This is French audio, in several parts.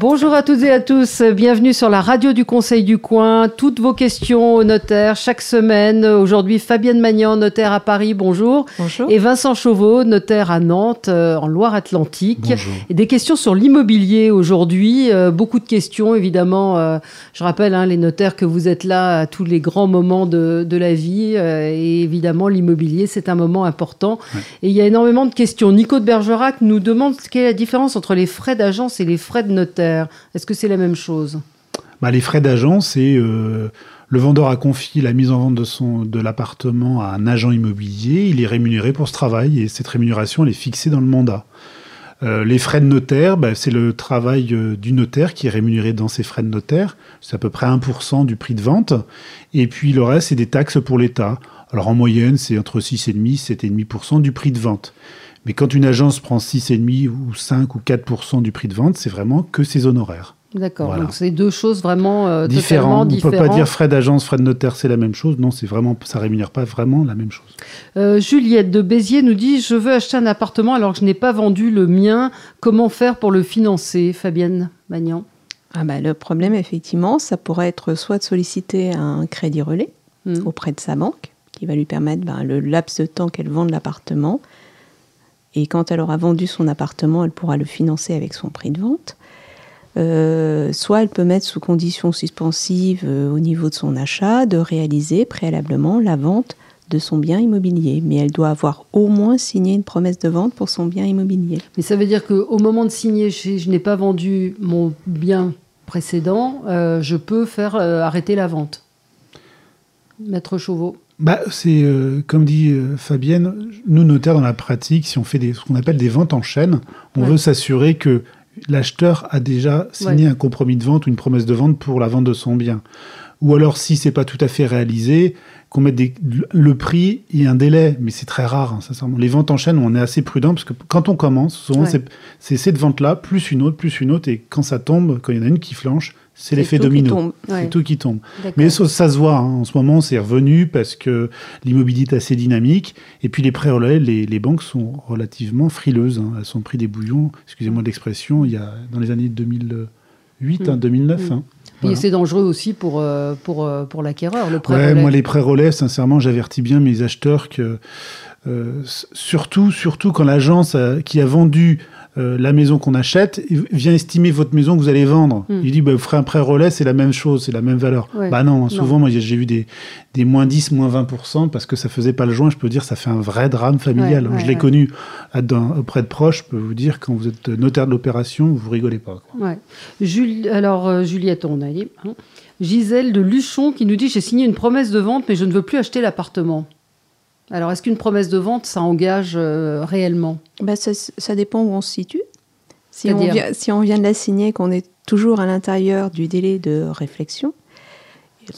Bonjour à toutes et à tous, bienvenue sur la radio du Conseil du Coin. Toutes vos questions au notaire chaque semaine. Aujourd'hui, Fabienne Magnan, notaire à Paris, bonjour. Bonjour. Et Vincent Chauveau, notaire à Nantes, euh, en Loire-Atlantique. Et des questions sur l'immobilier aujourd'hui. euh, beaucoup de questions, évidemment. euh, je rappelle, hein, les notaires, que vous êtes là à tous les grands moments de, de la vie. euh, et évidemment, l'immobilier, c'est un moment important. Et il y a énormément de questions. Nico de Bergerac nous demande quelle est la différence entre les frais d'agence et les frais de notaire. Est-ce que c'est la même chose? Bah, les frais d'agent, c'est euh, le vendeur a confié la mise en vente de, de l'appartement à un agent immobilier. Il est rémunéré pour ce travail et cette rémunération est fixée dans le mandat. Euh, les frais de notaire, bah, c'est le travail euh, du notaire qui est rémunéré dans ses frais de notaire. C'est à peu près 1% du prix de vente. Et puis le reste, c'est des taxes pour l'État. Alors en moyenne, c'est entre 6,5 et 7,5% du prix de vente. Mais quand une agence prend 6,5 ou 5 ou 4% du prix de vente, c'est vraiment que ses honoraires. D'accord. Voilà. Donc c'est deux choses vraiment euh, différent. On ne peut pas différentes. dire frais d'agence, frais de notaire, c'est la même chose. Non, c'est vraiment, ça rémunère pas vraiment la même chose. Euh, Juliette de Béziers nous dit Je veux acheter un appartement alors que je n'ai pas vendu le mien. Comment faire pour le financer Fabienne Magnan? Ah bah, le problème, effectivement, ça pourrait être soit de solliciter un crédit relais Hmm. auprès de sa banque, qui va lui permettre ben, le laps de temps qu'elle vende l'appartement. Et quand elle aura vendu son appartement, elle pourra le financer avec son prix de vente. Euh, soit elle peut mettre sous condition suspensive euh, au niveau de son achat de réaliser préalablement la vente de son bien immobilier. Mais elle doit avoir au moins signé une promesse de vente pour son bien immobilier. Mais ça veut dire qu'au moment de signer, je, je n'ai pas vendu mon bien précédent, euh, je peux faire arrêter la vente. Maître Chauveau. Bah, c'est euh, comme dit euh, Fabienne, nous notaires dans la pratique, si on fait des, ce qu'on appelle des ventes en chaîne, on Ouais. veut s'assurer que l'acheteur a déjà signé Ouais. un compromis de vente ou une promesse de vente pour la vente de son bien. Ou alors, si c'est pas tout à fait réalisé, qu'on mette des- le prix et un délai, mais c'est très rare, hein, sincèrement. Les ventes en chaîne, on est assez prudent parce que quand on commence, souvent Ouais. c'est- c'est cette vente-là, plus une autre, plus une autre, et quand ça tombe, quand il y en a une qui flanche, c'est l'effet domino. Ouais. C'est tout qui tombe. Mais ça, ça se voit, hein. en ce moment, c'est revenu parce que l'immobilier est assez dynamique. Et puis les prêts relais, les, les banques sont relativement frileuses. hein. Elles sont pris des bouillons, excusez-moi l'expression, il y a dans les années 2008, hein, 2009. hein. Et c'est dangereux aussi pour, euh, pour, euh, pour l'acquéreur, le prêt Ouais, relais. moi, les prêts relais, sincèrement, j'avertis bien mes acheteurs que, euh, surtout, surtout quand l'agence qui a vendu euh, la maison qu'on achète il vient estimer votre maison que vous allez vendre. Hmm. Il dit, bah, vous ferez un prêt relais, c'est la même chose, c'est la même valeur. Ouais. Bah non, souvent, moi, j'ai vu des, des moins 10, moins 20% parce que ça faisait pas le joint. Je peux dire, ça fait un vrai drame familial. Ouais, ouais, je l'ai connu dans- auprès de proches. Je peux vous dire, quand vous êtes notaire de l'opération, vous rigolez pas. quoi. Jul- Alors, euh, Juliette, on a dit. hein. Gisèle de Luchon qui nous dit J'ai signé une promesse de vente, mais je ne veux plus acheter l'appartement. Alors, est-ce qu'une promesse de vente, ça engage euh, réellement? Bah, ça, ça dépend où on se situe. Si on, vient, si on vient de la signer, qu'on est toujours à l'intérieur du délai de réflexion,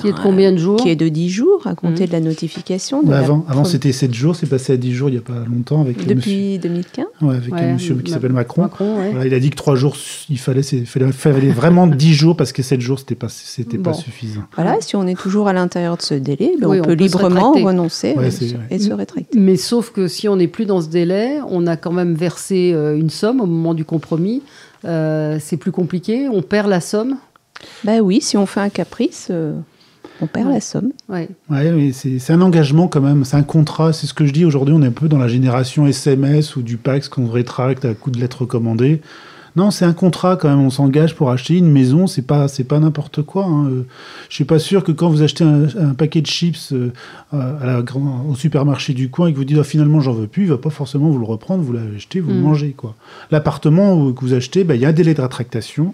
Qui est de combien de jours qui est de 10 jours à compter Mhm. de la notification. de Bah, la avant, avant c'était 7 jours, c'est passé à 10 jours il n'y a pas longtemps avec le monsieur, Depuis 2015. ouais, avec un monsieur qui s'appelle Macron. Macron, ouais. Voilà, il a dit que trois jours, il fallait, c'est- fallait, fallait vraiment 10 jours parce que 7 jours, c'était pas, c'était Bon. pas suffisant. Voilà, si on est toujours à l'intérieur de ce délai, ben, Oui, on, on peut librement renoncer Ouais, et, se- vrai. et se rétracter. Mais sauf que si on n'est plus dans ce délai, on a quand même versé euh, une somme au moment du compromis. Euh, c'est plus compliqué, on perd la somme. Bah oui, si on fait un caprice, euh, on perd Ouais. la somme. Ouais. Ouais, mais c'est c'est un engagement quand même, c'est un contrat, c'est ce que je dis aujourd'hui, on est un peu dans la génération SMS ou du Pax qu'on rétracte à coup de lettres recommandées. Non, c'est un contrat quand même. On s'engage pour acheter une maison. C'est pas, c'est pas n'importe quoi. Hein. Euh, Je suis pas sûr que quand vous achetez un, un paquet de chips euh, à la grand- au supermarché du coin et que vous dites ah, finalement j'en veux plus, il va pas forcément vous le reprendre. Vous l'avez acheté, vous le Mm. mangez quoi. L'appartement que vous achetez, bah, il y a un délai de rétractation.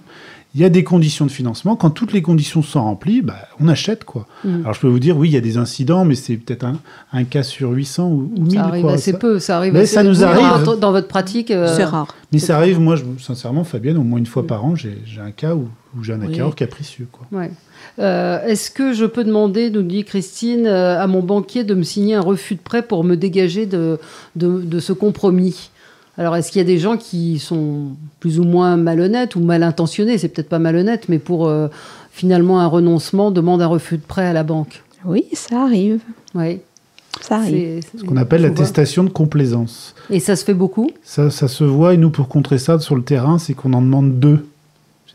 Il y a des conditions de financement. Quand toutes les conditions sont remplies, bah, on achète quoi. Mm. Alors je peux vous dire, oui, il y a des incidents, mais c'est peut-être un, un cas sur 800 ou, ou 1000. Ça arrive quoi. assez Ça- peu. Ça arrive Mais assez ça nous arrive. Dans, dans votre pratique, euh, C'est rare. Mais ça arrive, moi, je, sincèrement, Fabienne, au moins une fois par an, j'ai j'ai un cas où, où j'ai un Oui. acquéreur capricieux. Quoi. Ouais. Euh, Est-ce que je peux demander, nous dit Christine, euh, à mon banquier de me signer un refus de prêt pour me dégager de, de, de ce compromis? Alors, est-ce qu'il y a des gens qui sont plus ou moins malhonnêtes ou mal intentionnés? C'est peut-être pas malhonnête, mais pour euh, finalement un renoncement, demande un refus de prêt à la banque. Oui, ça arrive. Oui. Ça arrive. Ce qu'on appelle l'attestation de complaisance. Et ça se fait beaucoup? Ça, ça se voit, et nous, pour contrer ça sur le terrain, c'est qu'on en demande deux.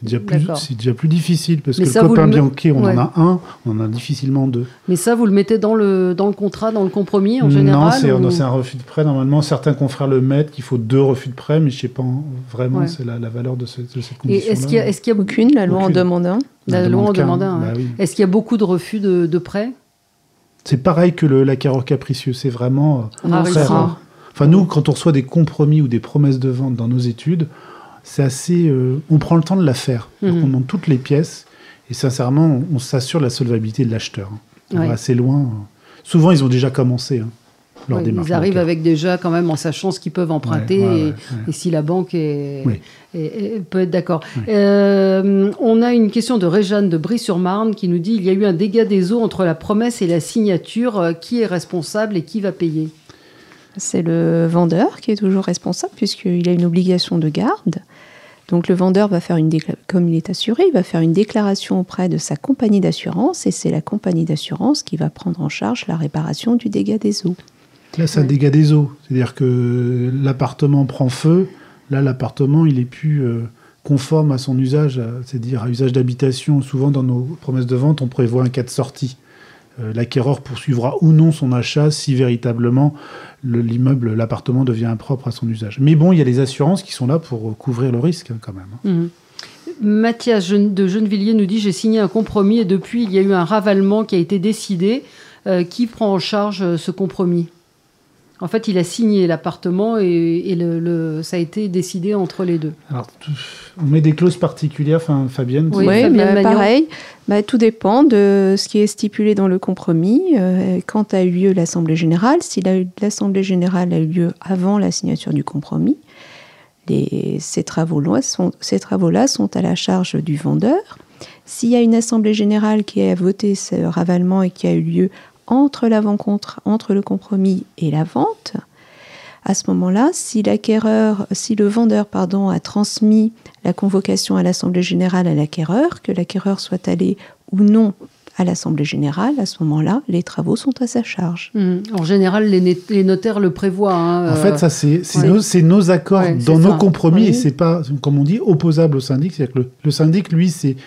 C'est déjà, plus, D'accord. c'est déjà plus difficile, parce Mais que ça, le copain le Bianchi, on Ouais. en a un, on en a difficilement deux. Mais ça, vous le mettez dans le, dans le contrat, dans le compromis en général Non, c'est ou- c'est un refus de prêt. Normalement, certains confrères le mettent qu'il faut deux refus de prêt, mais je sais pas vraiment Ouais. c'est la, la valeur de, ce- de cette Et condition. est-ce qu'il y a, est-ce qu'il y a Aucune, la loi en demande un. La loi en demande un, Bah oui. Est-ce qu'il y a beaucoup de refus de, de prêts C'est pareil que le- l'acquéreur capricieux, c'est vraiment euh, très rare. Enfin, nous, quand on reçoit des compromis ou des promesses de vente dans nos études, c'est assez. euh, on prend le temps de la faire. Mhm. On demande toutes les pièces et sincèrement, on, on s'assure de la solvabilité de l'acheteur. hein. On Ouais. va assez loin. euh. Souvent, ils ont déjà commencé hein, leur Ouais, démarche. Ils arrivent bancaire. avec déjà quand même en sachant ce qu'ils peuvent emprunter Ouais, ouais, et, ouais, ouais. et si la banque est, Oui. est- est- peut être d'accord. Euh, on a une question de Réjeanne de Brie-sur-Marne qui nous dit il y a eu un dégât des eaux entre la promesse et la signature. Euh, Qui est responsable et qui va payer? C'est le vendeur qui est toujours responsable puisqu'il a une obligation de garde. Donc le vendeur va faire une comme il est assuré, il va faire une déclaration auprès de sa compagnie d'assurance et c'est la compagnie d'assurance qui va prendre en charge la réparation du dégât des eaux. Là, c'est un Ouais. dégât des eaux. C'est-à-dire que l'appartement prend feu. Là, l'appartement, il est plus euh, conforme à son usage, c'est-à-dire à usage d'habitation. Souvent, dans nos promesses de vente, on prévoit un cas de sortie. Euh, L'acquéreur poursuivra ou non son achat si véritablement le- l'immeuble, l'appartement devient impropre à son usage. Mais bon, il y a les assurances qui sont là pour couvrir le risque hein, quand même. Mhm. Mathias de Gennevilliers nous dit j'ai signé un compromis et depuis il y a eu un ravalement qui a été décidé. Euh, qui prend en charge euh, ce compromis? En fait, il a signé l'appartement et, et le, le- ça a été décidé entre les deux. Alors, tout- on met des clauses particulières, enfin, Fabienne. Oui, Oui, Fabienne bah, pareil. Bah, tout dépend de ce qui est stipulé dans le compromis. Euh, quand a eu lieu l'Assemblée générale, si la- l'Assemblée générale a eu lieu avant la signature du compromis, les- ces travaux-là sont, ces travaux-là sont à la charge du vendeur. S'il y a une Assemblée générale qui a voté ce ravalement et qui a eu lieu entre l'avant-contre, entre le compromis et la vente, à ce moment-là, si l'acquéreur, si le vendeur pardon, a transmis la convocation à l'Assemblée générale à l'acquéreur, que l'acquéreur soit allé ou non à l'Assemblée générale, à ce moment-là, les travaux sont à sa charge. Mhm. En général, les, notaires le prévoient. hein, En euh, fait, ça, c'est ouais. nos, accords Ouais, dans nos ça. compromis Oui. et c'est pas, comme on dit, opposable au syndic. C'est-à-dire que le, le syndic, lui, c'est.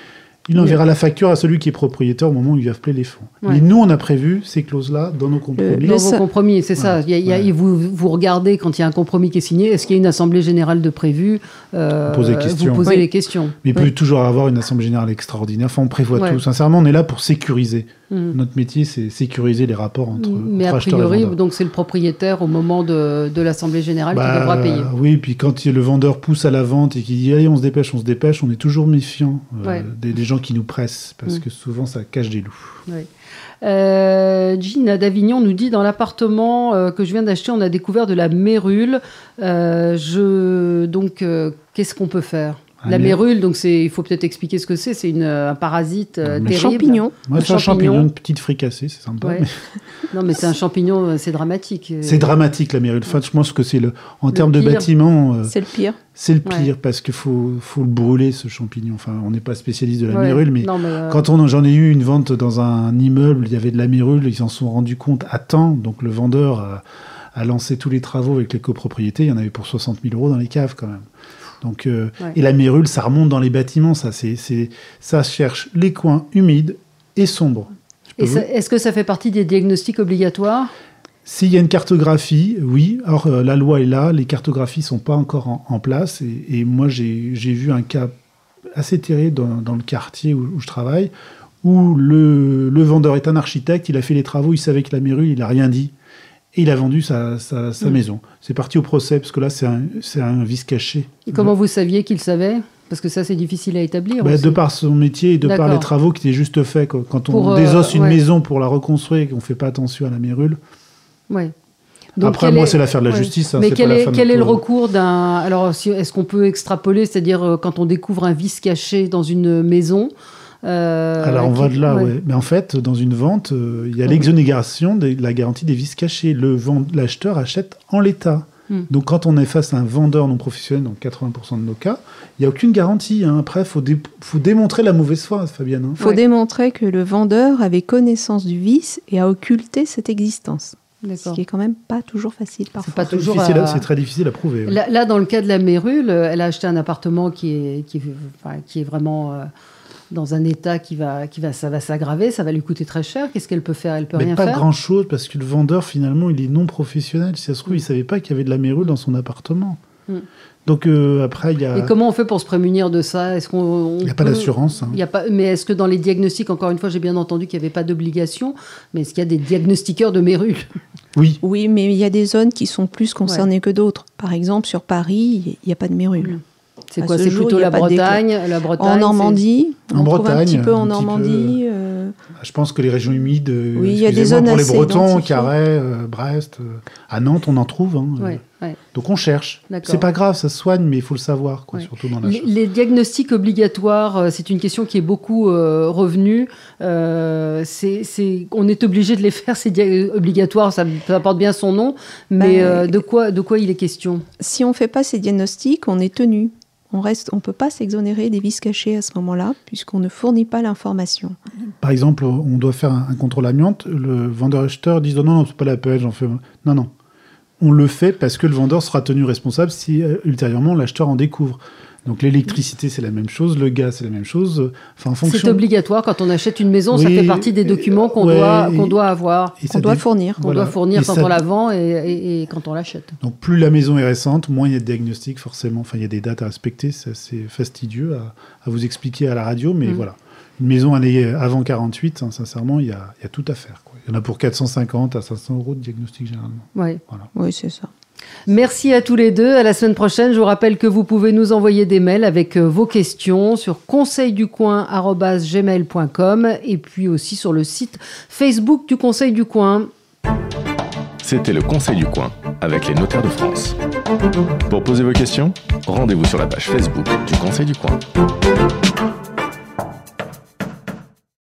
Il enverra la facture à celui qui est propriétaire au moment où il va appeler les fonds. Ouais. Mais nous, on a prévu ces clauses-là dans nos compromis. dans Le vos compromis, c'est ça. Il y a- il y a- Ouais. vous, vous regardez quand il y a un compromis qui est signé, est-ce qu'il y a une assemblée générale de prévu euh, Vous posez les questions. Vous posez Oui. les questions. Mais il peut toujours avoir une assemblée générale extraordinaire. Enfin, on prévoit Ouais. tout. Sincèrement, on est là pour sécuriser. Mhm. Notre métier, c'est sécuriser les rapports entre, Mais entre a et priori, donc c'est le propriétaire au moment de, de l'assemblée générale Bah, qui devra payer. Oui, puis quand le vendeur pousse à la vente et qu'il dit allez, on se dépêche, on se dépêche, on est toujours méfiant euh, Ouais. des, des gens qui nous pressent parce Mm. que souvent ça cache des loups. Oui. Euh, Jean d'Avignon nous dit dans l'appartement euh, que je viens d'acheter, on a découvert de la mérule. Euh, je donc qu'est-ce qu'on peut faire? La mais- mérule, donc c'est il faut peut-être expliquer ce que c'est. C'est une, euh, un parasite euh, terrible. Champignon. Moi, c'est un champignon. une petite fricassée, c'est sympa. Ouais. mais Non, mais c'est un champignon, euh, c'est dramatique. Euh, C'est dramatique la mérule. Enfin, je pense que c'est le, en Le termes de bâtiment, euh, C'est le pire. c'est le pire Ouais. parce qu'il faut, faut le brûler ce champignon. Enfin, on n'est pas spécialiste de la ouais. mérule, mais Non, mais, euh, Quand on, j'en ai eu une vente dans un immeuble, il y avait de la mérule, ils s'en sont rendus compte à temps, donc le vendeur a, a lancé tous les travaux avec les copropriétés, il y en avait pour 60 000 euros dans les caves quand même. Donc, euh, Ouais. Et la mérule, ça remonte dans les bâtiments, ça, c'est, ça cherche les coins humides et sombres. Vous- est-ce que ça fait partie des diagnostics obligatoires? S'il y a une cartographie, oui. Or, euh, la loi est là, les cartographies sont pas encore en, en place. Et, et moi, j'ai vu un cas assez terrible dans, dans le quartier où, où je travaille, où le, le vendeur est un architecte, il a fait les travaux, il savait que la mérule, il a rien dit. Et il a vendu sa, sa, sa Mm. maison. C'est parti au procès, parce que là, c'est un, un vice caché. Et Comment vous saviez qu'il savait? Parce que ça, c'est difficile à établir. Bah, de par son métier et de par les travaux qui étaient juste faits. quoi. Quand on Pour, euh, désosse une maison pour la reconstruire et qu'on fait pas attention à la mérule. Ouais. Après, moi, est- c'est l'affaire de la ouais. justice. hein, Mais quel est, quel est le recours d'un. Alors, si- est-ce qu'on peut extrapoler, c'est-à-dire euh, quand on découvre un vice caché dans une maison euh, Alors on va qui- de là, ouais. ouais. Mais en fait, dans une vente, euh, il y a l'exonération de la garantie des vices cachés. Le vend- l'acheteur achète en l'état. Hmm. Donc quand on est face à un vendeur non professionnel, dans 80% de nos cas, il n'y a aucune garantie. Hein. Après, il faut, démontrer la mauvaise foi, Fabienne. Il hein. faut démontrer que le vendeur avait connaissance du vice et a occulté cette existence. Ce qui est quand même pas toujours facile parfois. C'est pas toujours. C'est très difficile à prouver. Là, dans le cas de la Mérule, elle a acheté un appartement qui est, qui, qui est vraiment. Euh, dans un état qui va, qui va, ça va s'aggraver, ça va lui coûter très cher. Qu'est-ce qu'elle peut faire? Elle peut rien faire. Pas grand chose parce que le vendeur finalement il est non professionnel. Si ça se trouve, il savait pas qu'il y avait de la mérule dans son appartement. Mm. Donc euh, après, il y a. Et comment on fait pour se prémunir de ça? Est-ce qu'on Il n'y a pas d'assurance. Hein. Il a pas. Mais est-ce que dans les diagnostics, encore une fois, j'ai bien entendu qu'il n'y avait pas d'obligation, mais est-ce qu'il y a des diagnostiqueurs de mérule? Oui. Oui, mais il y a des zones qui sont plus concernées que d'autres. Par exemple, sur Paris, il n'y a pas de mérule. Mm. C'est quoi C'est plutôt la Bretagne, la Bretagne En Normandie, on en Bretagne, un petit peu en Normandie. Euh. Je pense que les régions humides, oui, il y a des zones pour les Bretons, Carhaix, euh, Brest, euh, à Nantes, on en trouve. Hein, Donc on cherche. C'est pas grave, ça se soigne, mais il faut le savoir, quoi, surtout dans la les, les, diagnostics obligatoires, c'est une question qui est beaucoup revenue. c'est, on est obligé de les faire, c'est obligatoire, ça, ça, porte bien son nom, mais ben, de, quoi, de quoi il est question? Si on ne fait pas ces diagnostics, on est tenu on reste, peut pas s'exonérer des vices cachés à ce moment-là, puisqu'on ne fournit pas l'information. Par exemple, on doit faire un, contrôle amiante, le vendeur-acheteur dit non, non, c'est pas la peine, j'en fais. Non, non. On le fait parce que le vendeur sera tenu responsable si euh, ultérieurement l'acheteur en découvre. Donc l'électricité, c'est la même chose, le gaz, c'est la même chose. Enfin, en fonction... C'est obligatoire quand on achète une maison, ça fait partie des documents qu'on doit, qu'on doit avoir, qu'on doit fournir. Qu'on doit fournir quand on la vend et, et, quand on l'achète. Donc plus la maison est récente, moins il y a de diagnostics forcément. Enfin, il y a des dates à respecter, c'est assez fastidieux à, à, vous expliquer à la radio, mais mm. voilà. Une maison année avant 48, hein, sincèrement, il y, a, il y, a, tout à faire. Quoi. Il y en a pour 450 à 500 euros de diagnostic généralement. Oui, voilà. oui c'est ça. Merci à tous les deux. À la semaine prochaine. Je vous rappelle que vous pouvez nous envoyer des mails avec euh, vos questions sur conseilducoin.gmail.com et puis aussi sur le site Facebook du Conseil du Coin. C'était le Conseil du Coin avec les notaires de France. Pour poser vos questions, rendez-vous sur la page Facebook du Conseil du Coin.